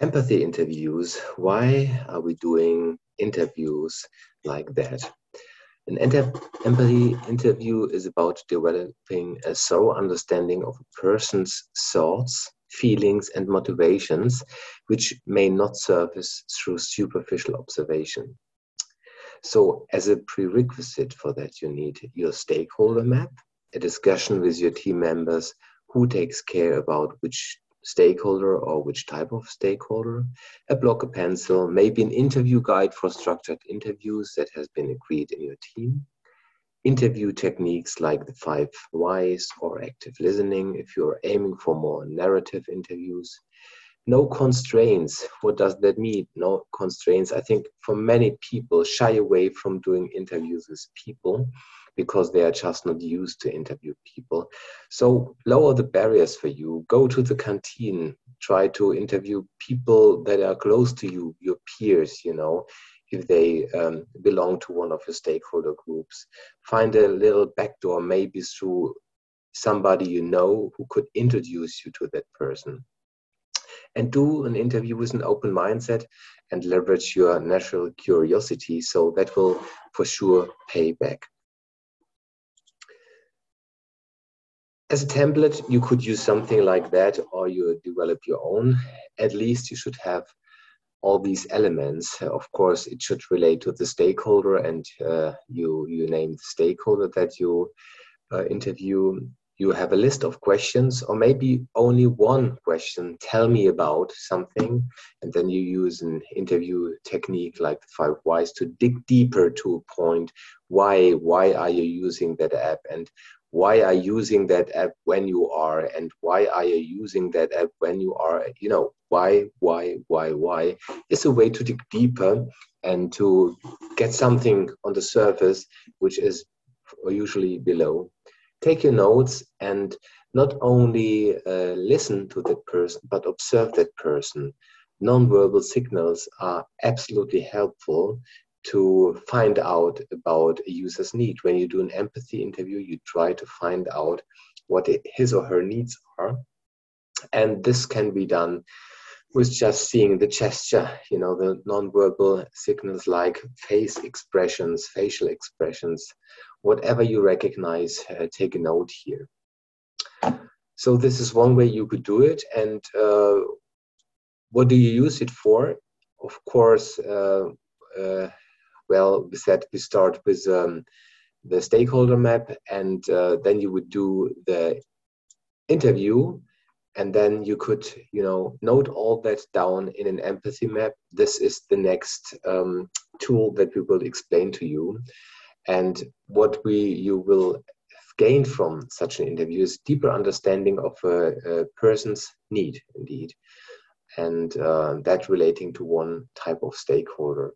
empathy interviews. Why are we doing interviews like that? An empathy interview is about developing a thorough understanding of a person's thoughts, feelings, and motivations, which may not surface through superficial observation. So, as a prerequisite for that, you need your stakeholder map, a discussion with your team members who takes care about which stakeholder or which type of stakeholder, a block, a pencil, maybe an interview guide for structured interviews that has been agreed in your team, interview techniques like the five whys or active listening if you're aiming for more narrative interviews. No constraints. What does that mean? No constraints. I think for many people shy away from doing interviews with people because they are just not used to interview people. So lower the barriers for you. Go to the canteen. Try to interview people that are close to you, your peers. You know, if they um, belong to one of your stakeholder groups. Find a little backdoor, maybe through somebody you know who could introduce you to that person. And do an interview with an open mindset and leverage your natural curiosity. So that will for sure pay back. As a template, you could use something like that, or you develop your own. At least you should have all these elements. Of course, it should relate to the stakeholder, and uh, you you name the stakeholder that you uh, interview. You have a list of questions, or maybe only one question. Tell me about something, and then you use an interview technique like the five whys to dig deeper to a point. Why? Why are you using that app? And why are you using that app when you are and why are you using that app when you are you know why why why why is a way to dig deeper and to get something on the surface which is usually below take your notes and not only uh, listen to that person but observe that person nonverbal signals are absolutely helpful to find out about a user's need. When you do an empathy interview, you try to find out what his or her needs are. And this can be done with just seeing the gesture, you know, the nonverbal signals like face expressions, facial expressions, whatever you recognize, uh, take a note here. So this is one way you could do it. And uh, what do you use it for? Of course, uh, uh well, we said we start with um, the stakeholder map, and uh, then you would do the interview, and then you could, you know, note all that down in an empathy map. This is the next um, tool that we will explain to you, and what we you will gain from such an interview is deeper understanding of a, a person's need, indeed, and uh, that relating to one type of stakeholder.